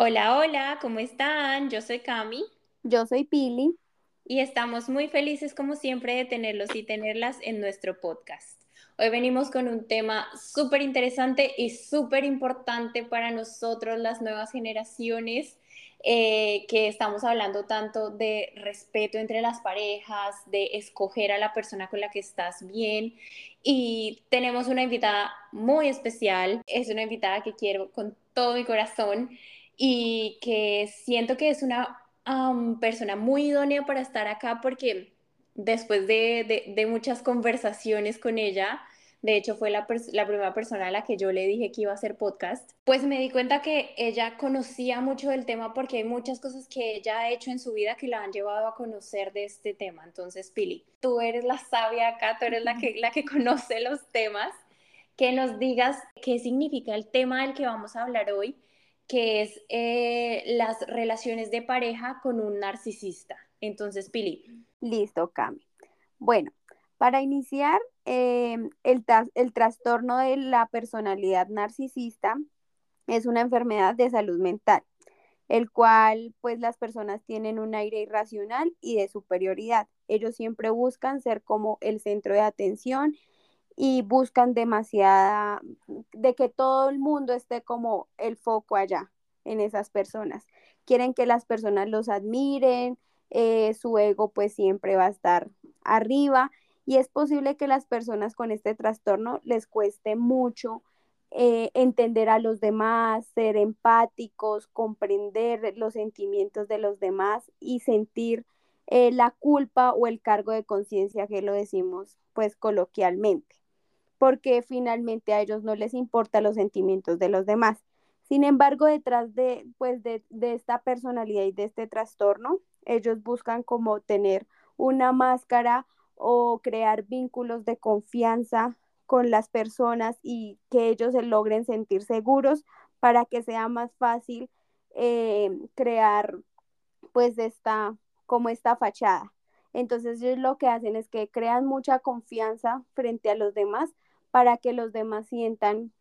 Hola, hola, ¿cómo están? Yo soy Cami Yo soy Pili. y estamos muy felices como siempre de tenerlos y tenerlas en nuestro podcast. Hoy venimos con un tema súper interesante y súper importante para nosotros, las nuevas generaciones, eh, que estamos hablando tanto de respeto entre las parejas, de escoger a la persona con la que estás bien. Y tenemos una invitada muy especial, es una invitada que quiero con todo mi corazón y que siento que es una persona muy idónea para estar acá porque después de, muchas conversaciones con ella, de hecho fue la, la primera persona a la que yo le dije que iba a hacer podcast, pues me di cuenta que ella conocía mucho del tema porque hay muchas cosas que ella ha hecho en su vida que la han llevado a conocer de este tema. Entonces, Pili, tú eres la sabia acá, tú eres la que, la que conoce los temas, que nos digas qué significa el tema del que vamos a hablar hoy que es eh, las relaciones de pareja con un narcisista. Entonces, Pili. Listo, Cami. Bueno, para iniciar, eh, el, el trastorno de la personalidad narcisista es una enfermedad de salud mental, el cual pues las personas tienen un aire irracional y de superioridad. Ellos siempre buscan ser como el centro de atención y buscan demasiada, de que todo el mundo esté como el foco allá en esas personas. Quieren que las personas los admiren, eh, su ego pues siempre va a estar arriba y es posible que las personas con este trastorno les cueste mucho eh, entender a los demás, ser empáticos, comprender los sentimientos de los demás y sentir eh, la culpa o el cargo de conciencia que lo decimos pues coloquialmente porque finalmente a ellos no les importan los sentimientos de los demás. Sin embargo, detrás de, pues de, de esta personalidad y de este trastorno, ellos buscan como tener una máscara o crear vínculos de confianza con las personas y que ellos se logren sentir seguros para que sea más fácil eh, crear pues esta, como esta fachada. Entonces ellos lo que hacen es que crean mucha confianza frente a los demás para que los demás sientan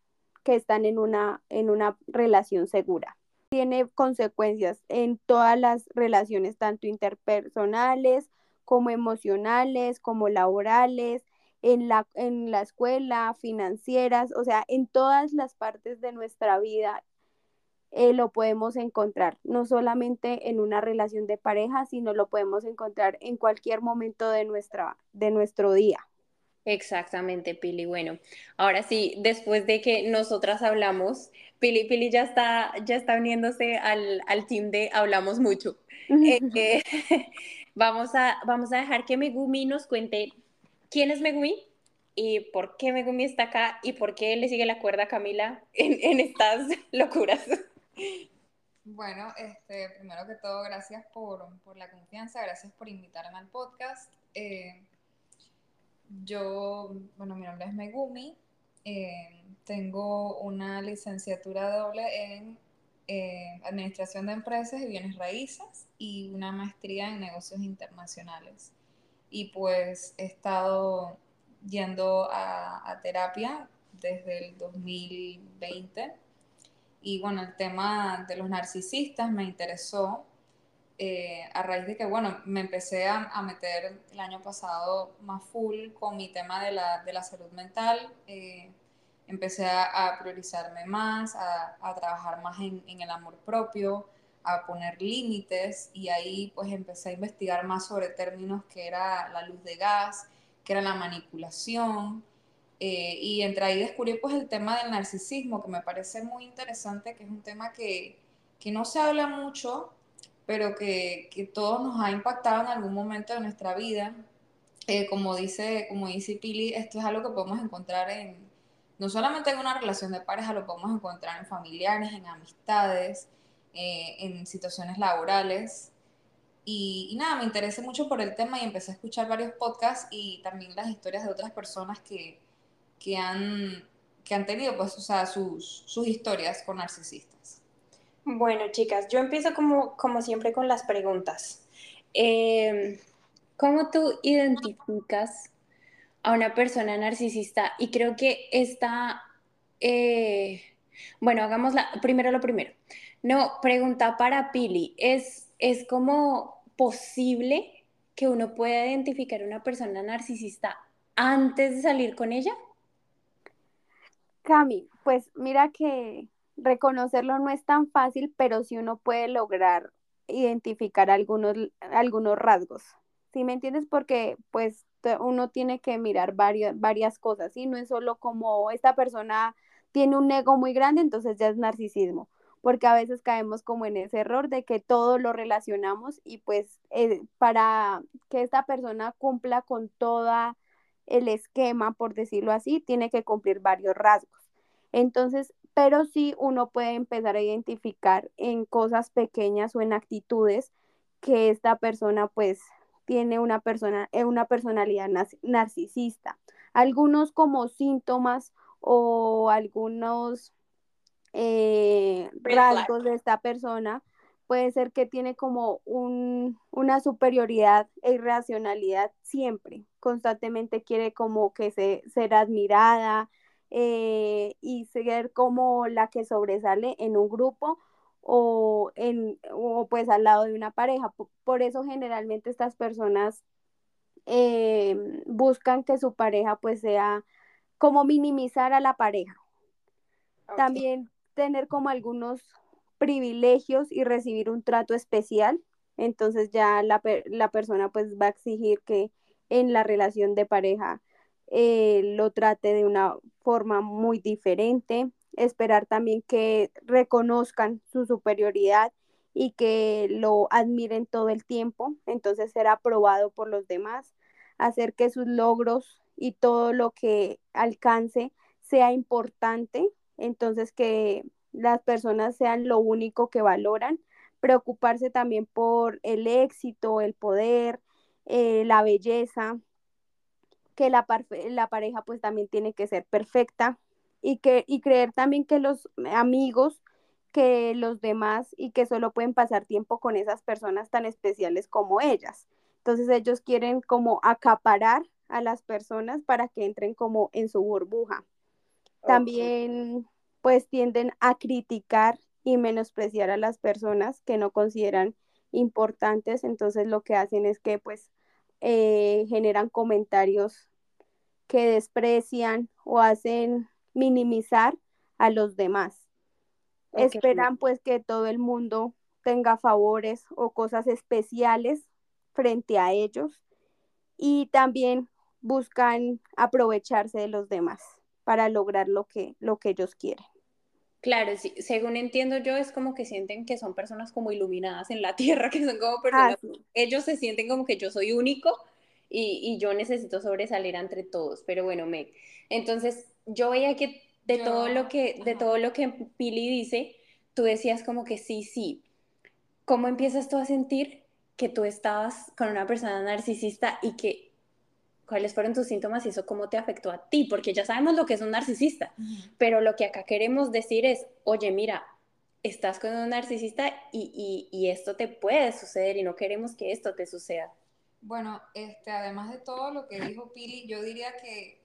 que están en una, en una relación segura. Tiene consecuencias en todas las relaciones, tanto interpersonales como emocionales, como laborales, en la, en la escuela, financieras, o sea, en todas las partes de nuestra vida eh, lo podemos encontrar, no solamente en una relación de pareja, sino lo podemos encontrar en cualquier momento de, nuestra, de nuestro día. Exactamente, Pili. Bueno, ahora sí, después de que nosotras hablamos, Pili, Pili ya está, ya está uniéndose al, al team de Hablamos Mucho. Eh, eh, vamos a, vamos a dejar que Megumi nos cuente quién es Megumi y por qué Megumi está acá y por qué le sigue la cuerda a Camila en, en estas locuras. Bueno, este, primero que todo, gracias por, por la confianza, gracias por invitarme al podcast. Eh, yo, bueno, mi nombre es Megumi, eh, tengo una licenciatura doble en eh, Administración de Empresas y Bienes Raíces y una maestría en Negocios Internacionales. Y pues he estado yendo a, a terapia desde el 2020 y bueno, el tema de los narcisistas me interesó eh, a raíz de que, bueno, me empecé a, a, meter el año pasado más full con mi tema de la, de la salud mental. Eh, empecé a, a, priorizarme más, a, a trabajar más en, en, el amor propio, a poner límites y ahí pues empecé a investigar más sobre términos que era la luz de gas, que era la manipulación, eh, y entre ahí descubrí pues el tema del narcisismo, que me parece muy interesante, que es un tema que, que no se habla mucho, pero que, que todos nos ha impactado en algún momento de nuestra vida. Eh, como, dice, como dice Pili, esto es algo que podemos encontrar en, no solamente en una relación de pareja, lo podemos encontrar en familiares, en amistades, eh, en situaciones laborales. Y, y, nada, me interesé mucho por el tema y empecé a escuchar varios podcasts y también las historias de otras personas que, que han, que han tenido pues, o sea, sus, sus historias con narcisistas. Bueno, chicas, yo empiezo como, como siempre con las preguntas. Eh, ¿Cómo tú identificas a una persona narcisista? Y creo que esta, eh, bueno, hagamos la, primero lo primero. No, pregunta para Pili. ¿Es, es como posible que uno pueda identificar una persona narcisista antes de salir con ella? Cami, pues mira que reconocerlo no es tan fácil, pero sí uno puede lograr identificar algunos, algunos rasgos. ¿Sí me entiendes? Porque pues uno tiene que mirar varias, varias cosas, ¿sí? No es solo como esta persona tiene un ego muy grande, entonces ya es narcisismo, porque a veces caemos como en ese error de que todo lo relacionamos y pues eh, para que esta persona cumpla con todo el esquema, por decirlo así, tiene que cumplir varios rasgos. Entonces, pero sí uno puede empezar a identificar en cosas pequeñas o en actitudes que esta persona pues tiene una, persona, eh, una personalidad narcisista. Algunos como síntomas o algunos eh, rasgos de esta persona puede ser que tiene como un, una superioridad e irracionalidad siempre, constantemente quiere como que se, ser admirada eh, y ser como la que sobresale en un grupo o, en, o pues al lado de una pareja. Por, eso generalmente estas personas eh, buscan que su pareja pues sea como minimizar a la pareja. También tener como algunos privilegios y recibir un trato especial. Entonces ya la, la persona pues va a exigir que en la relación de pareja eh, lo trate de una forma muy diferente, esperar también que reconozcan su superioridad y que lo admiren todo el tiempo, entonces ser aprobado por los demás, hacer que sus logros y todo lo que alcance sea importante, entonces que las personas sean lo único que valoran, preocuparse también por el éxito, el poder, eh, la belleza, que la, la pareja pues también tiene que ser perfecta y, que, y creer también que los amigos, que los demás y que solo pueden pasar tiempo con esas personas tan especiales como ellas. Entonces ellos quieren como acaparar a las personas para que entren como en su burbuja. También pues tienden a criticar y menospreciar a las personas que no consideran importantes, entonces lo que hacen es que pues eh, generan comentarios que desprecian o hacen minimizar a los demás. Esperan pues que todo el mundo tenga favores o cosas especiales frente a ellos y también buscan aprovecharse de los demás para lograr lo que, lo que ellos quieren. Claro, sí, según entiendo yo, es como que sienten que son personas como iluminadas en la tierra, que son como personas, ah, ellos se sienten como que yo soy único y, yo necesito sobresalir entre todos. Pero bueno, me, entonces yo veía que de todo lo que, de todo lo que Pili dice, tú decías como que sí, sí. ¿Cómo empiezas tú a sentir que tú estabas con una persona narcisista y que cuáles fueron tus síntomas y eso cómo te afectó a ti? Porque ya sabemos lo que es un narcisista, pero lo que acá queremos decir es, oye, mira, estás con un narcisista y, y, esto te puede suceder y no queremos que esto te suceda. Bueno, este, además de todo lo que dijo Pili, yo diría que,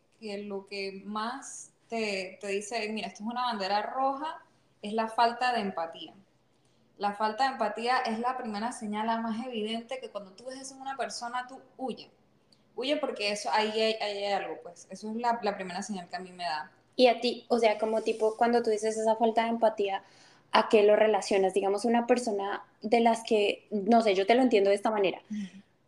lo que más te, dice, mira, esto es una bandera roja, es la falta de empatía. La falta de empatía es la primera señal más evidente que cuando tú ves eso en una persona, tú huye. Huye porque eso, ahí hay, algo, pues. Eso es la, la, primera señal que a mí me da. Y a ti, o sea, como tipo, cuando tú dices esa falta de empatía, ¿a qué lo relacionas? Digamos, una persona de las que, no sé, yo te lo entiendo de esta manera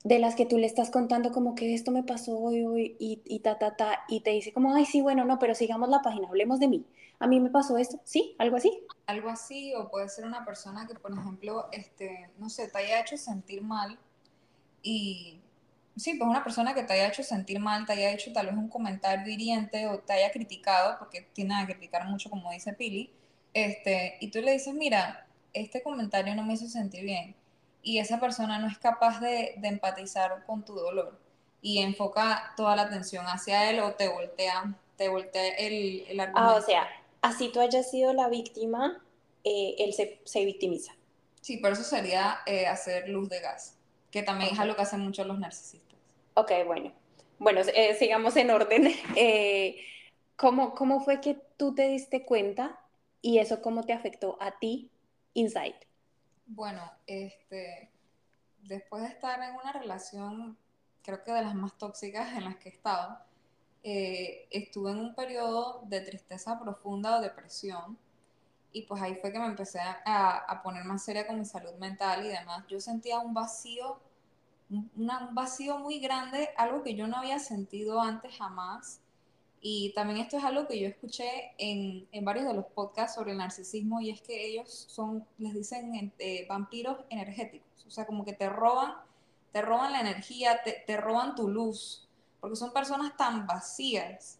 de las que tú le estás contando como que esto me pasó hoy, hoy y, y ta, ta, ta, y te dice como, ay, sí, bueno, no, pero sigamos la página, hablemos de mí. A mí me pasó esto, ¿sí? ¿Algo así? Algo así, o puede ser una persona que, por ejemplo, este, no sé, te haya hecho sentir mal y, sí, pues una persona que te haya hecho sentir mal, te haya hecho tal vez un comentario hiriente o te haya criticado, porque tiene a criticar mucho, como dice Pili, este, y tú le dices, mira, este comentario no me hizo sentir bien y esa persona no es capaz de, empatizar con tu dolor y enfoca toda la atención hacia él o te voltea, te voltea el, el argumento. Ah, o sea, así tú hayas sido la víctima, eh, él se, victimiza. Sí, pero eso sería eh, hacer luz de gas, que también es algo que hacen muchos los narcisistas. Ok, bueno. Bueno, eh, sigamos en orden. ¿cómo, ¿Cómo fue que tú te diste cuenta y eso cómo te afectó a ti insight. Bueno, este, después de estar en una relación, creo que de las más tóxicas en las que he estado, eh, estuve en un periodo de tristeza profunda o depresión. Y pues ahí fue que me empecé a, a poner más seria con mi salud mental y demás. Yo sentía un vacío, un vacío muy grande, algo que yo no había sentido antes jamás. Y también esto es algo que yo escuché en, en, varios de los podcasts sobre el narcisismo y es que ellos son, les dicen eh, vampiros energéticos, o sea, como que te roban, te roban la energía, te, te roban tu luz, porque son personas tan vacías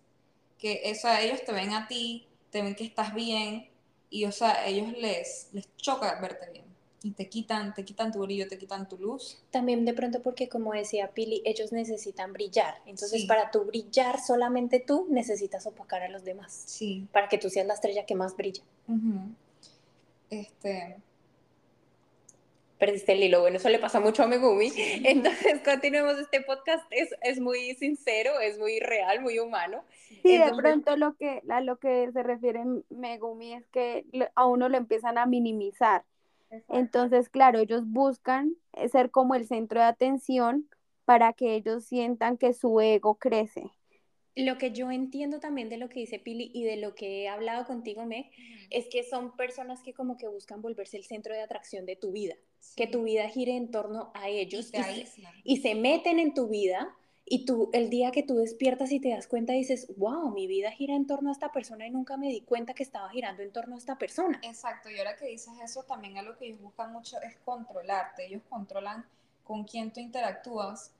que eso, ellos te ven a ti, te ven que estás bien y o sea, ellos les, les choca verte bien y te quitan, te quitan tu brillo, te quitan tu luz. También de pronto porque como decía Pili, ellos necesitan brillar. Entonces, para tu brillar solamente tú necesitas opacar a los demás. Sí. Para que tú seas la estrella que más brilla. Este, perdiste el hilo. Bueno, eso le pasa mucho a Megumi. Entonces, continuemos este podcast. Es, es muy sincero, es muy real, muy humano. Sí, de pronto lo que, a lo que se refiere Megumi es que a uno lo empiezan a minimizar. Entonces, claro, ellos buscan ser como el centro de atención para que ellos sientan que su ego crece. Lo que yo entiendo también de lo que dice Pili y de lo que he hablado contigo, Meg, es que son personas que como que buscan volverse el centro de atracción de tu vida, que tu vida gire en torno a ellos y, se meten en tu vida y tú el día que tú despiertas y te das cuenta dices, wow, mi vida gira en torno a esta persona y nunca me di cuenta que estaba girando en torno a esta persona. Exacto, y ahora que dices eso, también algo que ellos buscan mucho es controlarte, ellos controlan con quién tú interactúas,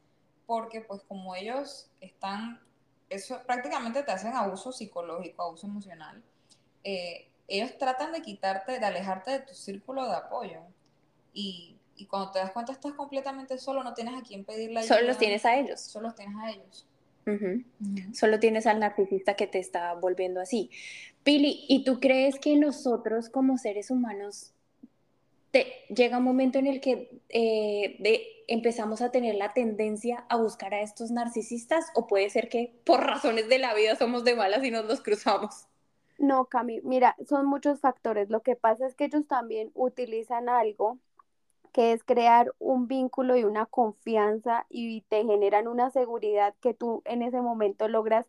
porque pues como ellos están eso prácticamente te hacen abuso psicológico, abuso emocional. Eh, ellos tratan de quitarte, de alejarte de tu círculo de apoyo. Y, y, cuando te das cuenta estás completamente solo, no tienes a quién pedirle ayuda. Solo los tienes a ellos. Solo los tienes a ellos. Solo tienes al narcisista que te está volviendo así. Pili, ¿y tú crees que nosotros como seres humanos llega un momento en el que eh, empezamos a tener la tendencia a buscar a estos narcisistas o puede ser que por razones de la vida somos de malas y nos los cruzamos. No, Cami, mira, son muchos factores. Lo que pasa es que ellos también utilizan algo que es crear un vínculo y una confianza y te generan una seguridad que tú en ese momento logras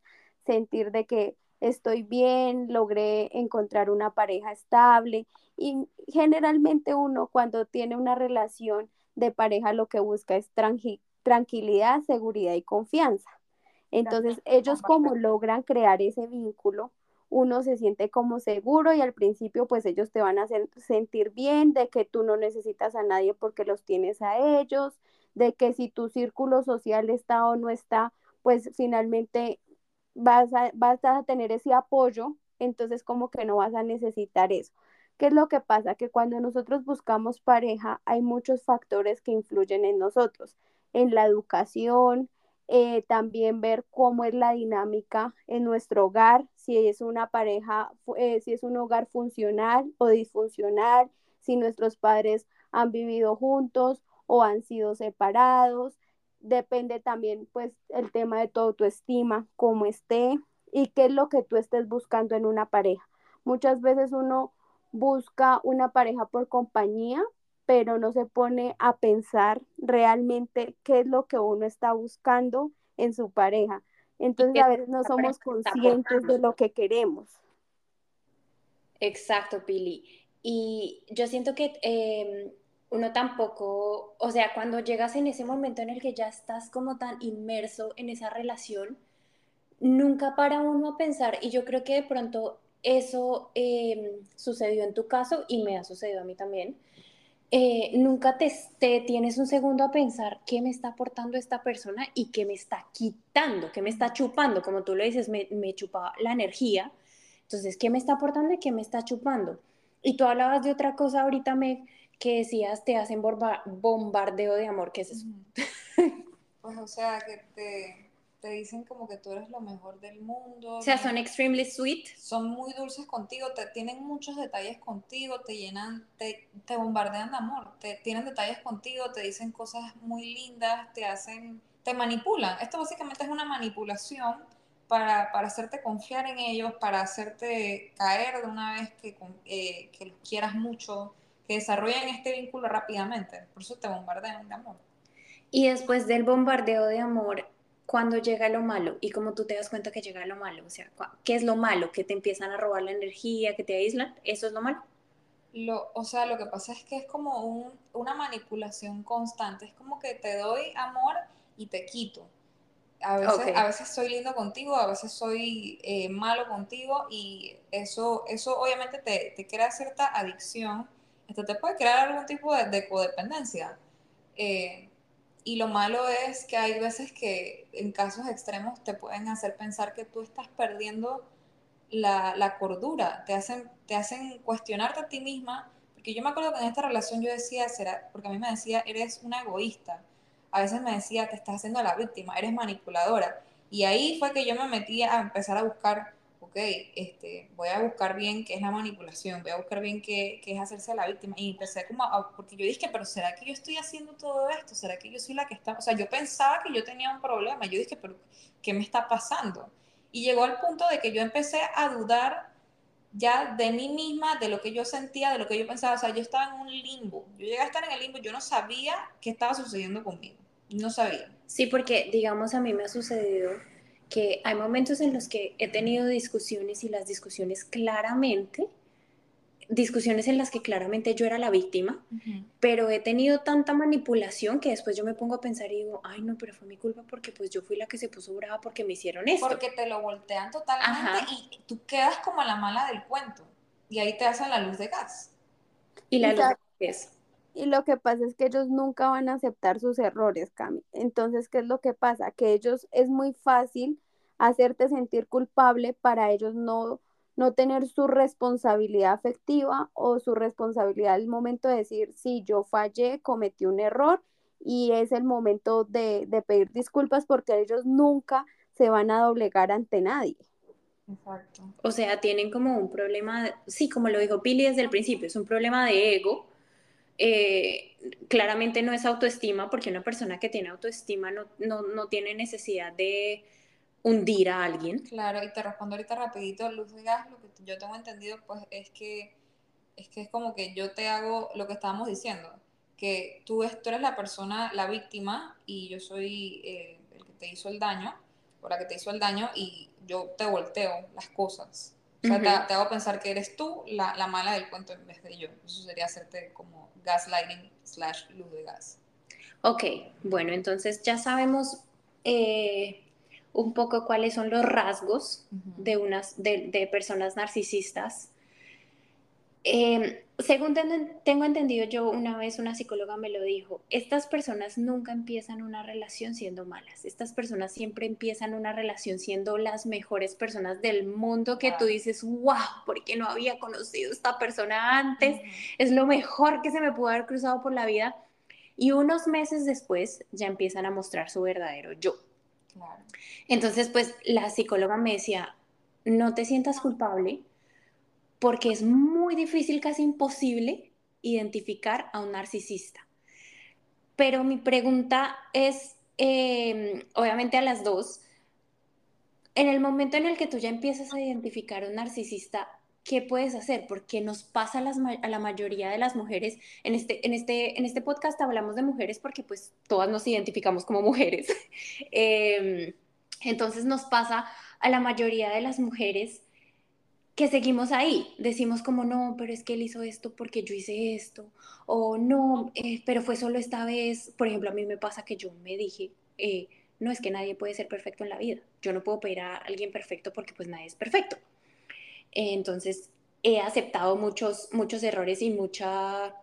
sentir de que estoy bien, logré encontrar una pareja estable y generalmente uno cuando tiene una relación de pareja lo que busca es tranquilidad, seguridad y confianza. Entonces ellos como logran crear ese vínculo, uno se siente como seguro y al principio pues ellos te van a hacer sentir bien de que tú no necesitas a nadie porque los tienes a ellos, de que si tu círculo social está o no está, pues finalmente vas a, vas a tener ese apoyo, entonces como que no vas a necesitar eso. ¿Qué es lo que pasa? Que cuando nosotros buscamos pareja hay muchos factores que influyen en nosotros, en la educación, eh, también ver cómo es la dinámica en nuestro hogar, si es una pareja, eh, si es un hogar funcional o disfuncional, si nuestros padres han vivido juntos o han sido separados. Depende también pues el tema de tu autoestima, cómo esté y qué es lo que tú estés buscando en una pareja. Muchas veces uno busca una pareja por compañía, pero no se pone a pensar realmente qué es lo que uno está buscando en su pareja. Entonces a veces no somos conscientes de lo que queremos. Exacto, Pili. Y yo siento que em, uno tampoco, o sea, cuando llegas en ese momento en el que ya estás como tan inmerso en esa relación, nunca para uno a pensar, y yo creo que de pronto eso em, sucedió en tu caso y me ha sucedido a mí también. Eh, nunca te, tienes un segundo a pensar qué me está aportando esta persona y qué me está quitando, qué me está chupando, como tú lo dices, me, me chupa la energía. Entonces, ¿qué me está aportando y qué me está chupando? Y tú hablabas de otra cosa ahorita, me que decías te hacen bombardeo de amor, ¿qué es eso? Pues, o sea, que te te dicen como que tú eres lo mejor del mundo. O sea, son extremely sweet. Son muy dulces contigo, te tienen muchos detalles contigo, te llenan, te, te bombardean de amor, te tienen detalles contigo, te dicen cosas muy lindas, te hacen, te manipulan. Esto básicamente es una manipulación para, para hacerte confiar en ellos, para hacerte caer de una vez que, eh, que los quieras mucho, que desarrollan este vínculo rápidamente. Por eso te bombardean de amor. Y después del bombardeo de amor, cuando llega lo malo y como tú te das cuenta que llega lo malo, o sea, ¿qué es lo malo? Que te empiezan a robar la energía, que te aíslan, ¿eso es lo malo? Lo, o sea, lo que pasa es que es como un, una manipulación constante, es como que te doy amor y te quito. A veces, a veces soy lindo contigo, a veces soy eh, malo contigo y eso, eso obviamente te, te, crea cierta adicción, esto te puede crear algún tipo de, de codependencia. Eh, y lo malo es que hay veces que en casos extremos te pueden hacer pensar que tú estás perdiendo la, la, cordura, te hacen, te hacen cuestionarte a ti misma, porque yo me acuerdo que en esta relación yo decía, será, porque a mí me decía, eres una egoísta, a veces me decía, te estás haciendo la víctima, eres manipuladora, y ahí fue que yo me metí a empezar a buscar ok, este, voy a buscar bien qué es la manipulación, voy a buscar bien qué, qué es hacerse la víctima. Y empecé como, a, porque yo dije, pero ¿será que yo estoy haciendo todo esto? ¿Será que yo soy la que está? O sea, yo pensaba que yo tenía un problema. Yo dije, pero ¿qué me está pasando? Y llegó al punto de que yo empecé a dudar ya de mí misma, de lo que yo sentía, de lo que yo pensaba. O sea, yo estaba en un limbo. Yo llegué a estar en el limbo, yo no sabía qué estaba sucediendo conmigo. No sabía. Sí, porque, digamos, a mí me ha sucedido que hay momentos en los que he tenido discusiones y las discusiones claramente, discusiones en las que claramente yo era la víctima, pero he tenido tanta manipulación que después yo me pongo a pensar y digo, ay no, pero fue mi culpa porque pues yo fui la que se puso brava porque me hicieron esto. Porque te lo voltean totalmente y tú quedas como la mala del cuento y ahí te hacen la luz de gas. Y la luz de gas. Y lo que pasa es que ellos nunca van a aceptar sus errores, Cami. Entonces, ¿qué es lo que pasa? Que ellos es muy fácil hacerte sentir culpable para ellos no, no tener su responsabilidad afectiva o su responsabilidad al momento de decir, sí, yo fallé, cometí un error y es el momento de, de pedir disculpas porque ellos nunca se van a doblegar ante nadie. Exacto. O sea, tienen como un problema, sí, como lo dijo Pili desde el principio, es un problema de ego eh, claramente no es autoestima, porque una persona que tiene autoestima no, no, no, tiene necesidad de hundir a alguien. Claro, y te respondo ahorita rapidito, Luz de Gas, lo que yo tengo entendido, pues es que es que es como que yo te hago lo que estábamos diciendo, que tú, tú eres la persona, la víctima, y yo soy eh, el que te hizo el daño, o la que te hizo el daño, y yo te volteo las cosas. O sea, te, hago pensar que eres tú la, la, mala del cuento en vez de yo. Eso sería hacerte como gaslighting slash luz de gas. Ok, bueno, entonces ya sabemos eh, un poco cuáles son los rasgos de, unas, de, de personas narcisistas. Eh, según tengo entendido, yo una vez una psicóloga me lo dijo, estas personas nunca empiezan una relación siendo malas, estas personas siempre empiezan una relación siendo las mejores personas del mundo que tú dices, wow, porque no había conocido a esta persona antes, es lo mejor que se me pudo haber cruzado por la vida. Y unos meses después ya empiezan a mostrar su verdadero yo. Entonces, pues la psicóloga me decía, no te sientas culpable porque es muy difícil, casi imposible, identificar a un narcisista. Pero mi pregunta es, em, obviamente a las dos, en el momento en el que tú ya empiezas a identificar a un narcisista, ¿qué puedes hacer? Porque nos pasa a, la mayoría de las mujeres. En este, en, este, en este podcast hablamos de mujeres porque pues todas nos identificamos como mujeres. Em, entonces nos pasa a la mayoría de las mujeres que seguimos ahí. Decimos como, no, pero es que él hizo esto porque yo hice esto. O no, eh, pero fue solo esta vez. Por ejemplo, a mí me pasa que yo me dije, eh, no es que nadie puede ser perfecto en la vida. Yo no puedo pedir a alguien perfecto porque pues nadie es perfecto. Entonces, he aceptado muchos, muchos errores y mucha,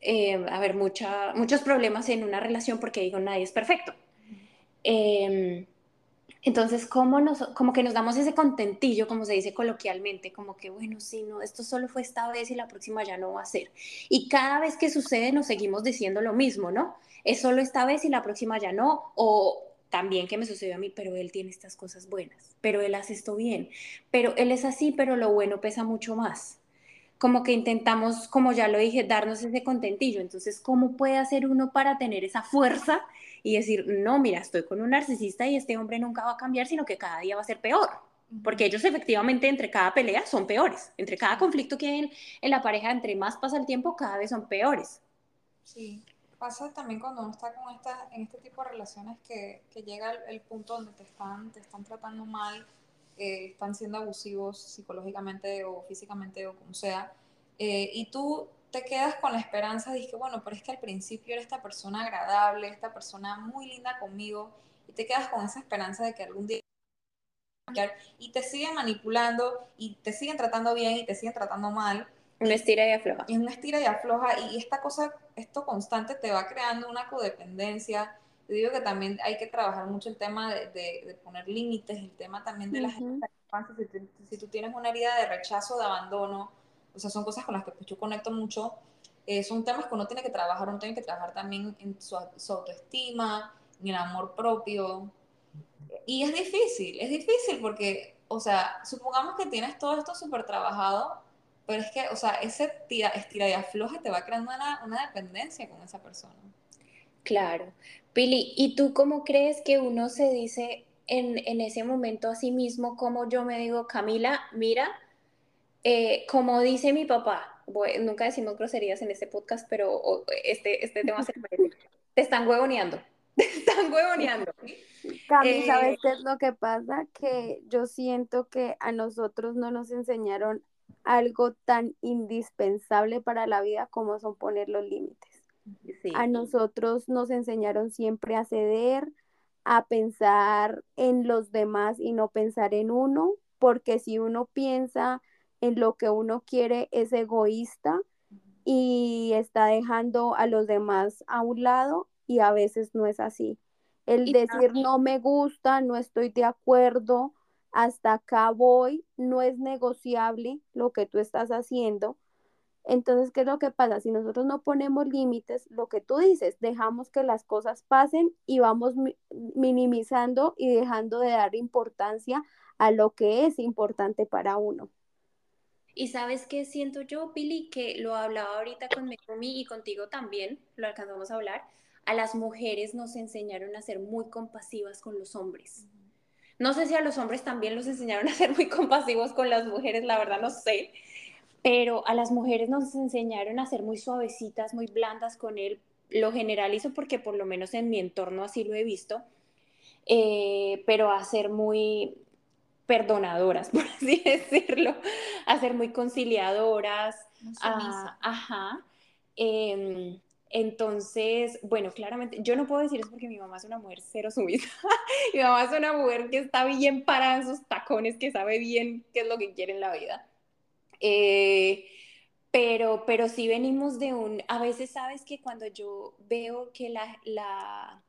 eh, a ver, muchos problemas en una relación porque digo, nadie es perfecto. Entonces, ¿cómo nos, como que nos damos ese contentillo, como se dice coloquialmente, como que, bueno, sí, no, esto solo fue esta vez y la próxima ya no va a ser. Y cada vez que sucede nos seguimos diciendo lo mismo, ¿no? Es solo esta vez y la próxima ya no, o también que me sucedió a mí, pero él tiene estas cosas buenas, pero él hace esto bien, pero él es así, pero lo bueno pesa mucho más. Como que intentamos, como ya lo dije, darnos ese contentillo. Entonces, ¿cómo puede hacer uno para tener esa fuerza y decir, no, mira, estoy con un narcisista y este hombre nunca va a cambiar, sino que cada día va a ser peor. porque ellos efectivamente entre cada pelea son peores, entre cada conflicto que hay en, la pareja, entre más pasa el tiempo, cada vez son peores. Sí, pasa también cuando uno está con esta, en este tipo de relaciones que, que llega el, punto donde te están, te están tratando mal, eh, están siendo abusivos psicológicamente o físicamente o como sea, eh, y tú te quedas con la esperanza de que, bueno, pero es que al principio era esta persona agradable, esta persona muy linda conmigo, y te quedas con esa esperanza de que algún día y te siguen manipulando y te siguen tratando bien y te siguen tratando mal. Una estira y afloja. Es una estira y afloja y esta cosa, esto constante te va creando una codependencia. Te digo que también hay que trabajar mucho el tema de, de, poner límites, el tema también de la gente si, si, tú tienes una herida de rechazo, de abandono, o sea, son cosas con las que pues, yo conecto mucho. Eh, son temas que uno tiene que trabajar, uno tiene que trabajar también en su, su autoestima, en el amor propio, y es difícil, es difícil porque, o sea, supongamos que tienes todo esto súper trabajado, pero es que, o sea, ese tira, estira y afloja te va creando una, una dependencia con esa persona. Claro. Pili, ¿y tú cómo crees que uno se dice en, en ese momento a sí mismo, como yo me digo, Camila, mira, eh, como dice mi papá, nunca decimos groserías en este podcast, pero este, este tema se parece. Te están huevoneando. Te están huevoneando. Cami, ¿sabes eh, qué es lo que pasa? Que yo siento que a nosotros no nos enseñaron algo tan indispensable para la vida como son poner los límites. A nosotros nos enseñaron siempre a ceder, a pensar en los demás y no pensar en uno, porque si uno piensa en lo que uno quiere es egoísta y está dejando a los demás a un lado y a veces no es así. El decir no me gusta, no estoy de acuerdo, hasta acá voy, no es negociable lo que tú estás haciendo. Entonces, ¿qué es lo que pasa? Si nosotros no ponemos límites, lo que tú dices, dejamos que las cosas pasen y vamos minimizando y dejando de dar importancia a lo que es importante para uno. Y sabes qué siento yo, Pili, que lo hablaba ahorita con Mekomi y contigo también, lo alcanzamos a hablar, a las mujeres nos enseñaron a ser muy compasivas con los hombres. No sé si a los hombres también los enseñaron a ser muy compasivos con las mujeres, la verdad no sé, pero a las mujeres nos enseñaron a ser muy suavecitas, muy blandas con él. Lo generalizo porque por lo menos en mi entorno así lo he visto, eh, pero a ser muy perdonadoras, por así decirlo, a ser muy conciliadoras, ajá. Em, entonces, bueno, claramente, yo no puedo decir eso porque mi mamá es una mujer cero sumisa. mi mamá es una mujer que está bien parada en sus tacones, que sabe bien qué es lo que quiere en la vida. Eh, pero, pero sí venimos de un, a veces sabes que cuando yo veo que la, la,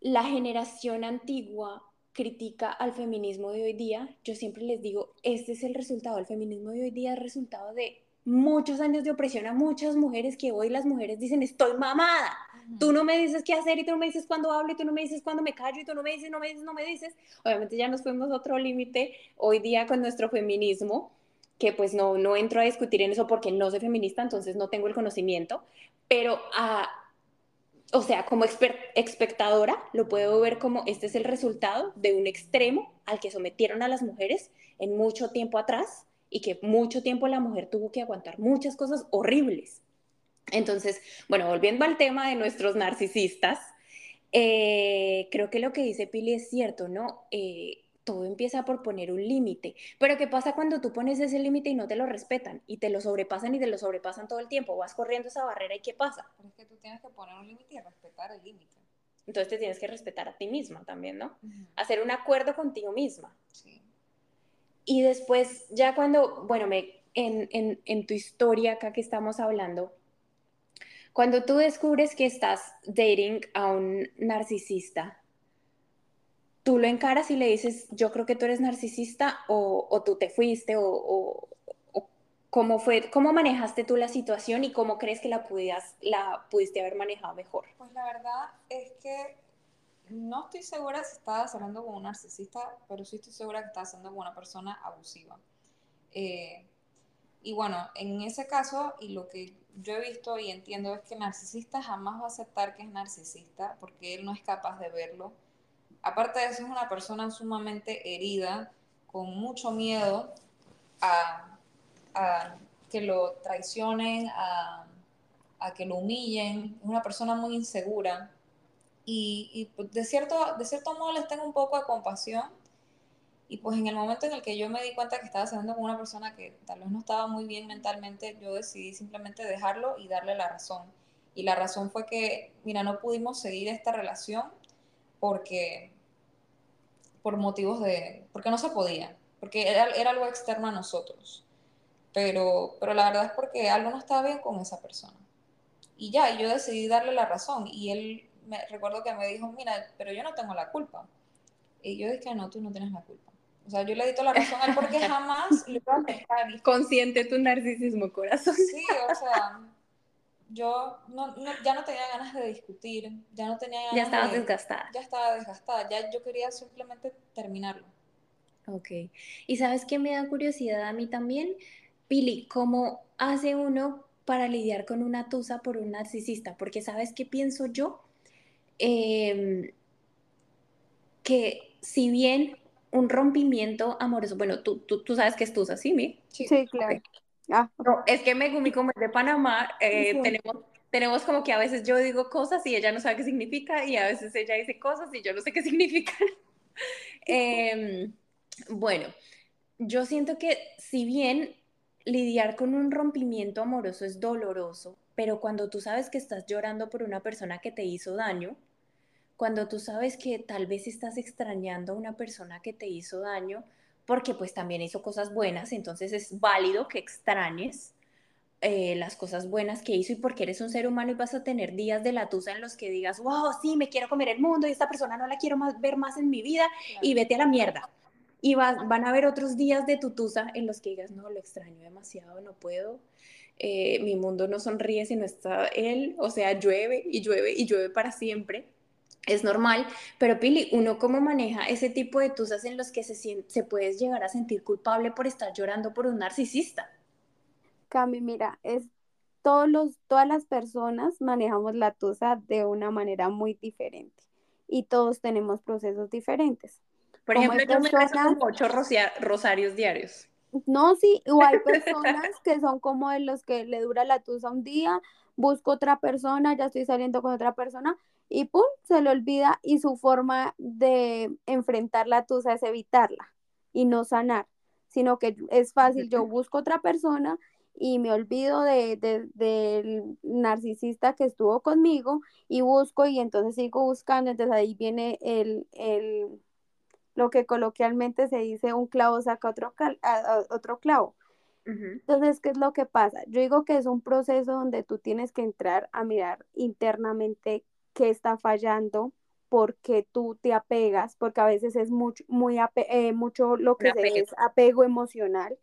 la generación antigua critica al feminismo de hoy día, yo siempre les digo, este es el resultado, el feminismo de hoy día es resultado de muchos años de opresión a muchas mujeres que hoy las mujeres dicen, estoy mamada. Tú no me dices qué hacer y tú no me dices cuándo hablo y tú no me dices cuándo me callo y tú no me dices, no me dices, no me dices. Obviamente ya nos fuimos a otro límite hoy día con nuestro feminismo, que pues no, no entro a discutir en eso porque no soy feminista, entonces no tengo el conocimiento, pero a... O sea, como espectadora, lo puedo ver como este es el resultado de un extremo al que sometieron a las mujeres en mucho tiempo atrás, y que mucho tiempo la mujer tuvo que aguantar muchas cosas horribles. Entonces, bueno, volviendo al tema de nuestros narcisistas, eh, creo que lo que dice Pili es cierto, ¿no? Eh, todo empieza por poner un límite. Pero ¿qué pasa cuando tú pones ese límite y no te lo respetan? Y te lo sobrepasan y te lo sobrepasan todo el tiempo. Vas corriendo esa barrera y ¿qué pasa? Pero es que tú tienes que poner un límite y respetar el límite. Entonces te tienes que respetar a ti misma también, ¿no? Hacer un acuerdo contigo misma. Sí. Y después, ya cuando, bueno, me, en, en, tu historia acá que estamos hablando, cuando tú descubres que estás dating a un narcisista, tú lo encaras y le dices, yo creo que tú eres narcisista o, o tú te fuiste o, o, cómo fue, cómo manejaste tú la situación y cómo crees que la, pudieras, la pudiste haber manejado mejor. Pues la verdad es que no estoy segura si estabas hablando con un narcisista, pero sí estoy segura que estabas hablando con una persona abusiva. Eh, y bueno, en ese caso, y lo que yo he visto y entiendo es que narcisista jamás va a aceptar que es narcisista porque él no es capaz de verlo. aparte de eso, es una persona sumamente herida, con mucho miedo a, que lo traicionen, a, que lo humillen. Es una persona muy insegura. Y, pues, de, cierto, de cierto modo les tengo un poco de compasión. Y pues en el momento en el que yo me di cuenta que estaba saliendo con una persona que tal vez no estaba muy bien mentalmente, yo decidí simplemente dejarlo y darle la razón. Y la razón fue que, mira, no pudimos seguir esta relación porque, por motivos de, porque no se podía, porque era, era algo externo a nosotros. Pero, pero la verdad es porque algo no estaba bien con esa persona. Y ya, yo decidí darle la razón. Y él, me recuerdo que me dijo, mira, pero yo no tengo la culpa. Y yo dije, no, tú no tienes la culpa. O sea, yo le di toda la razón a él porque jamás lo iba a. Consciente tu narcisismo, corazón. Sí, o sea, yo no, ya no tenía ganas de discutir, ya no tenía ganas Ya estabas de, desgastada. Ya estaba desgastada, ya yo quería simplemente terminarlo. Ok. ¿Y sabes qué me da curiosidad a mí también? Pili, ¿cómo hace uno para lidiar con una tusa por un narcisista? Porque ¿sabes qué pienso yo? Em, que si bien un rompimiento amoroso, bueno, tú, tú, tú sabes que es tusa, ¿sí, mi? Sí, claro. Ah. No, es que Megumi, como es de Panamá, eh, tenemos, tenemos como que a veces yo digo cosas y ella no sabe qué significa y a veces ella dice cosas y yo no sé qué significan. Em, bueno, yo siento que si bien lidiar con un rompimiento amoroso es doloroso, pero cuando tú sabes que estás llorando por una persona que te hizo daño, cuando tú sabes que tal vez estás extrañando a una persona que te hizo daño, porque pues también hizo cosas buenas, entonces es válido que extrañes eh, las cosas buenas que hizo y porque eres un ser humano y vas a tener días de la tusa en los que digas, wow, sí, me quiero comer el mundo y esta persona no la quiero más, ver más en mi vida y vete a la mierda. Y van a haber otros días de tu tusa en los que digas, no, lo extraño demasiado, no puedo. Eh, mi mundo no sonríe si no está él, o sea, llueve y llueve y llueve para siempre es normal, pero Pili, ¿uno cómo maneja ese tipo de tusas en los que se, se puedes llegar a sentir culpable por estar llorando por un narcisista? Cami, mira, es todos los, todas las personas manejamos la tusa de una manera muy diferente y todos tenemos procesos diferentes. Por ejemplo, yo me como ocho rosarios diarios. No, sí, o hay personas que son como de los que le dura la tusa un día, busco otra persona, ya estoy saliendo con otra persona y pum, se le olvida y su forma de enfrentar la tusa es evitarla y no sanar, sino que es fácil, yo busco otra persona y me olvido de, del narcisista que estuvo conmigo y busco y entonces sigo buscando, entonces ahí viene el, el lo que coloquialmente se dice un clavo saca otro, otro clavo. Entonces, ¿qué es lo que pasa? Yo digo que es un proceso donde tú tienes que entrar a mirar internamente qué está fallando, porque tú te apegas, porque a veces es mucho, muy eh, mucho lo que se es apego emocional,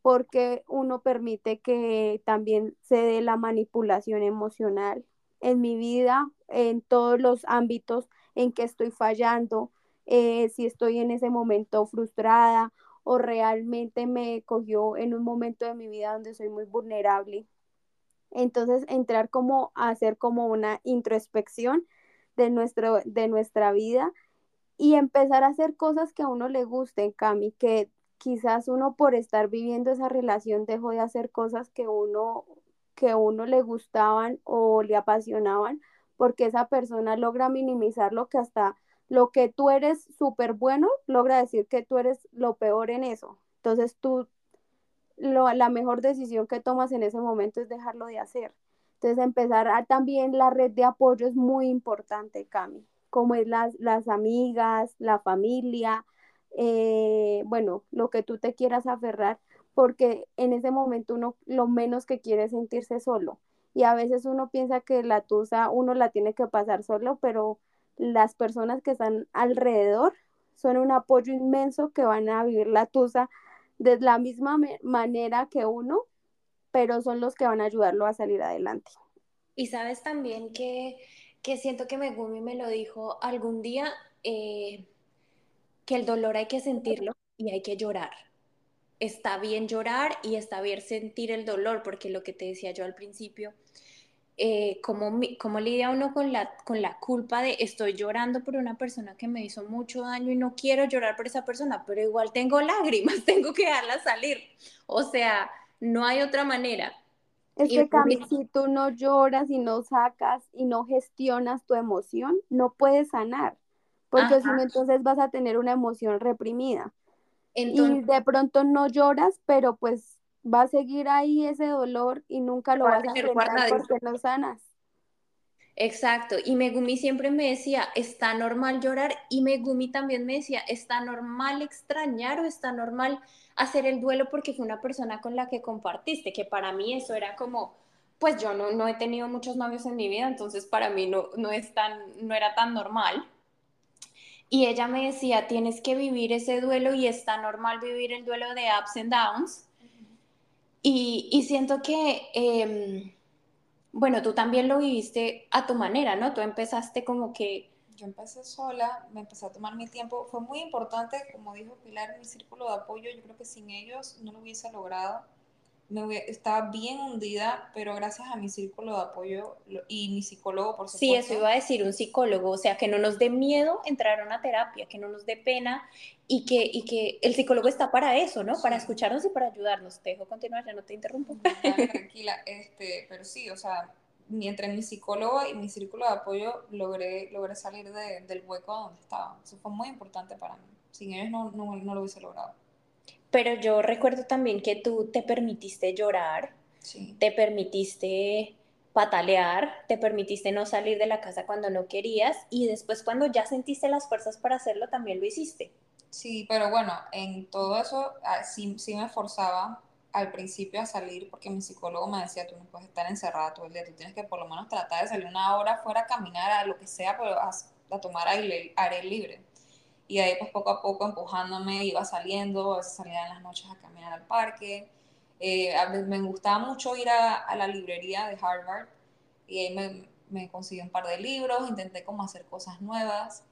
porque uno permite que también se dé la manipulación emocional en mi vida, en todos los ámbitos en que estoy fallando, eh, si estoy en ese momento frustrada o realmente me cogió en un momento de mi vida donde soy muy vulnerable. Entonces, entrar como a hacer como una introspección de, nuestro, de nuestra vida y empezar a hacer cosas que a uno le gusten, Cami, que quizás uno por estar viviendo esa relación dejó de hacer cosas que uno que uno le gustaban o le apasionaban, porque esa persona logra minimizar lo que hasta lo que tú eres súper bueno, logra decir que tú eres lo peor en eso. Entonces tú la mejor decisión que tomas en ese momento es dejarlo de hacer. Entonces, empezar a, también la red de apoyo es muy importante, Cami, como es las, las amigas, la familia, eh, bueno, lo que tú te quieras aferrar, porque en ese momento uno lo menos que quiere es sentirse solo. Y a veces uno piensa que la tusa uno la tiene que pasar solo, pero las personas que están alrededor son un apoyo inmenso que van a vivir la tusa de la misma manera que uno, pero son los que van a ayudarlo a salir adelante. Y sabes también que, que siento que Megumi me lo dijo algún día, eh, que el dolor hay que sentirlo y hay que llorar. Está bien llorar y está bien sentir el dolor, porque lo que te decía yo al principio, eh, cómo, cómo, lidia uno con la, con la culpa de estoy llorando por una persona que me hizo mucho daño y no quiero llorar por esa persona, pero igual tengo lágrimas, tengo que dejarlas salir. O sea, no hay otra manera. Es que, Cami, si tú no lloras y no sacas y no gestionas tu emoción, no puedes sanar, porque si no, entonces vas a tener una emoción reprimida. y de pronto no lloras, pero pues va a seguir ahí ese dolor y nunca lo vas a enfrentar porque no sanas. Exacto, y Megumi siempre me decía, está normal llorar, y Megumi también me decía, está normal extrañar o está normal hacer el duelo porque fue una persona con la que compartiste, que para mí eso era como, pues yo no, no he tenido muchos novios en mi vida, entonces para mí no, no, es tan, no era tan normal. Y ella me decía, tienes que vivir ese duelo y está normal vivir el duelo de ups and downs, y, siento que, em, bueno, tú también lo viviste a tu manera, ¿no? Tú empezaste como que... Yo empecé sola, me empecé a tomar mi tiempo. Fue muy importante, como dijo Pilar, mi círculo de apoyo. Yo creo que sin ellos no lo hubiese logrado estaba bien hundida, pero gracias a mi círculo de apoyo y mi psicólogo, por supuesto. Sí, eso iba a decir un psicólogo, o sea, que no nos dé miedo entrar a una terapia, que no nos dé pena y que, y que el psicólogo está para eso, ¿no? Para escucharnos y para ayudarnos. Te dejo continuar, ya no te interrumpo. tranquila, este, pero sí, o sea, entre mi psicólogo y mi círculo de apoyo logré, logré salir del hueco donde estaba. Eso fue muy importante para mí. Sin ellos no, no, no lo hubiese logrado. Pero yo recuerdo también que tú te permitiste llorar, te permitiste patalear, te permitiste no salir de la casa cuando no querías y después cuando ya sentiste las fuerzas para hacerlo también lo hiciste. Sí, pero bueno, en todo eso ah, sí, me esforzaba al principio a salir porque mi psicólogo me decía, tú no puedes estar encerrada todo el día, tú tienes que por lo menos tratar de salir una hora fuera a caminar, a lo que sea, pero a, a tomar aire, aire libre. Y ahí pues poco a poco empujándome iba saliendo, a veces salía en las noches a caminar al parque. Eh, me gustaba mucho ir a, la librería de Harvard y ahí me, me, conseguí un par de libros, intenté como hacer cosas nuevas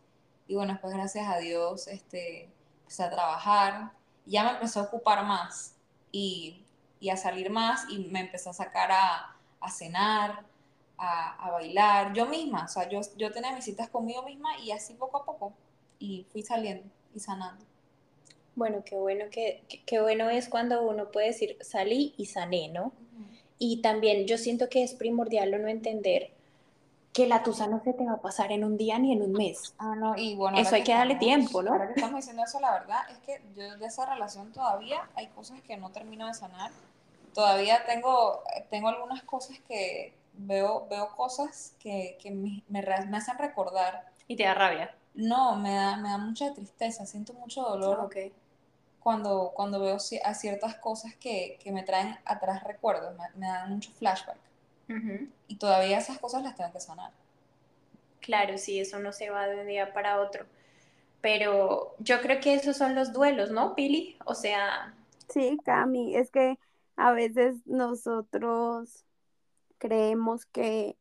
y bueno, después gracias a Dios este, empecé a trabajar. Ya me empezó a ocupar más y, y a salir más y me empecé a sacar a, cenar, a, a, bailar yo misma, o sea, yo, yo tenía mis citas conmigo misma y así poco a poco y fui saliendo y sanando. Bueno, qué bueno que, qué bueno es cuando uno puede decir salí y sané, ¿no? Y también yo siento que es primordial no entender que la tusa no se te va a pasar en un día ni en un mes. Ah, no, y bueno, eso hay que, darle tiempo, ¿no? Ahora que estamos diciendo eso, la verdad es que yo de esa relación todavía hay cosas que no termino de sanar. Todavía tengo, tengo algunas cosas que veo, veo cosas que, que me, me, me hacen recordar. Y te da rabia. No, me da, me da mucha tristeza, siento mucho dolor cuando, cuando veo a ciertas cosas que, me traen atrás recuerdos, me, dan mucho flashback. Y todavía esas cosas las tengo que sanar. Claro, sí, eso no se va de un día para otro. Pero yo creo que esos son los duelos, ¿no, Pili? O sea... Sí, Cami, es que a veces nosotros creemos que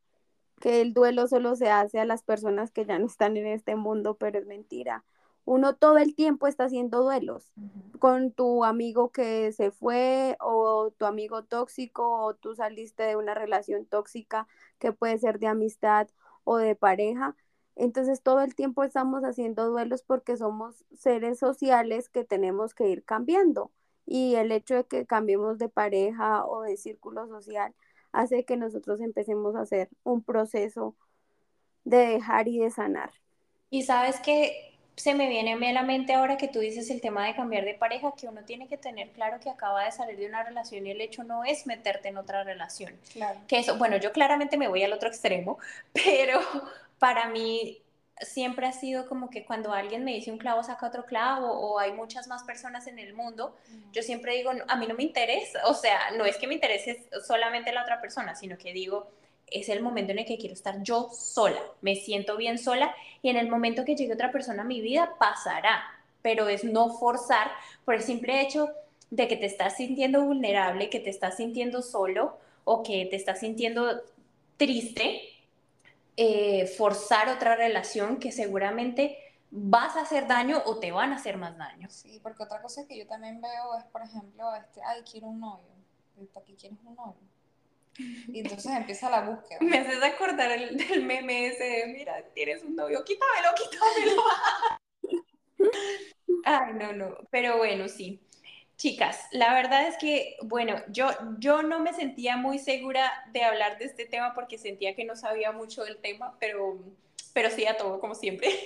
que el duelo solo se hace a las personas que ya no están en este mundo, pero es mentira. Uno todo el tiempo está haciendo duelos con tu amigo que se fue o tu amigo tóxico o tú saliste de una relación tóxica que puede ser de amistad o de pareja. Entonces todo el tiempo estamos haciendo duelos porque somos seres sociales que tenemos que ir cambiando. Y el hecho de que cambiemos de pareja o de círculo social hace que nosotros empecemos a hacer un proceso de dejar y de sanar. Y sabes que se me viene a la mente ahora que tú dices el tema de cambiar de pareja, que uno tiene que tener claro que acaba de salir de una relación y el hecho no es meterte en otra relación. Claro. Que eso, bueno, yo claramente me voy al otro extremo, pero para mí siempre ha sido como que cuando alguien me dice un clavo saca otro clavo o hay muchas más personas en el mundo, yo siempre digo, a mí no me interesa, o sea, no es que me interese solamente la otra persona, sino que digo, es el momento en el que quiero estar yo sola, me siento bien sola y en el momento que llegue otra persona a mi vida pasará, pero es no forzar por el simple hecho de que te estás sintiendo vulnerable, que te estás sintiendo solo o que te estás sintiendo triste, eh, forzar otra relación que seguramente vas a hacer daño o te van a hacer más daño. Sí, porque otra cosa que yo también veo es, por ejemplo, este, ay, quiero un novio. ¿Para qué quieres un novio? Y entonces empieza la búsqueda. Me haces acordar el, del meme ese de, mira, tienes un novio, quítamelo, quítamelo. Ay, no, no, pero bueno, sí. Chicas, la verdad es que, bueno, yo, yo no me sentía muy segura de hablar de este tema porque sentía que no sabía mucho del tema, pero, pero sí a todo, como siempre.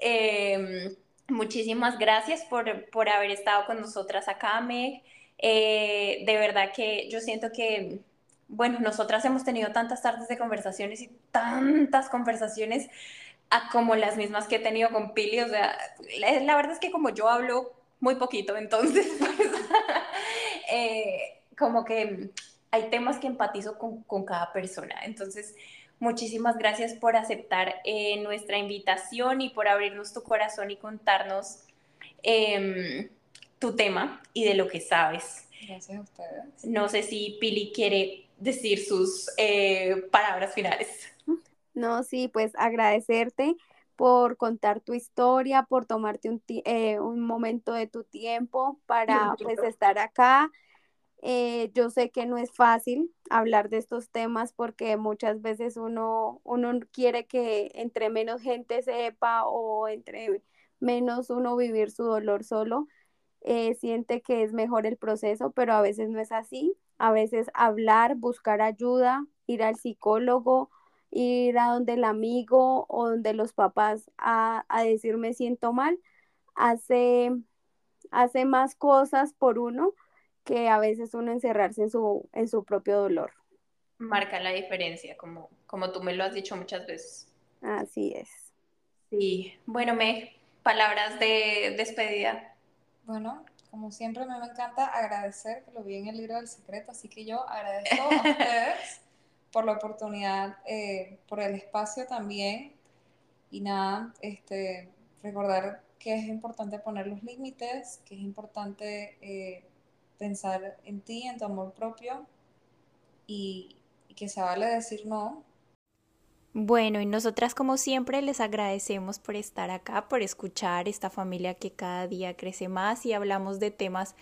Em, muchísimas gracias por, por, haber estado con nosotras acá, Meg. Eh, de verdad que yo siento que, bueno, nosotras hemos tenido tantas tardes de conversaciones y tantas conversaciones como las mismas que he tenido con Pili. O sea, la verdad es que como yo hablo muy poquito, entonces, pues, eh, como que hay temas que empatizo con, con, cada persona. Entonces, muchísimas gracias por aceptar eh, nuestra invitación y por abrirnos tu corazón y contarnos eh, tu tema y de lo que sabes. Gracias a ustedes. No sé si Pili quiere decir sus eh, palabras finales. No, sí, pues agradecerte por contar tu historia, por tomarte un, eh, un momento de tu tiempo para pues estar acá. Eh, yo sé que no es fácil hablar de estos temas porque muchas veces uno, uno quiere que entre menos gente sepa o entre menos uno vivir su dolor solo, eh, siente que es mejor el proceso, pero a veces no es así. A veces hablar, buscar ayuda, ir al psicólogo ir a donde el amigo o donde los papás a, a decir me siento mal, hace, hace más cosas por uno que a veces uno encerrarse en su, en su propio dolor. Marca la diferencia, como, como tú me lo has dicho muchas veces. Así es. Sí, bueno, me palabras de despedida. Bueno, como siempre me encanta agradecer, que lo vi en el libro del secreto, así que yo agradezco a ustedes por la oportunidad, eh, por el espacio también. Y nada, este, recordar que es importante poner los límites, que es importante eh, pensar en ti, en tu amor propio y, y que se vale decir no. Bueno, y nosotras como siempre les agradecemos por estar acá, por escuchar esta familia que cada día crece más y hablamos de temas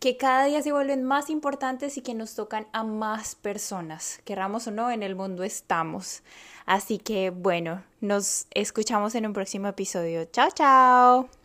que cada día se vuelven más importantes y que nos tocan a más personas, querramos o no, en el mundo estamos. Así que bueno, nos escuchamos en un próximo episodio. Chao, chao.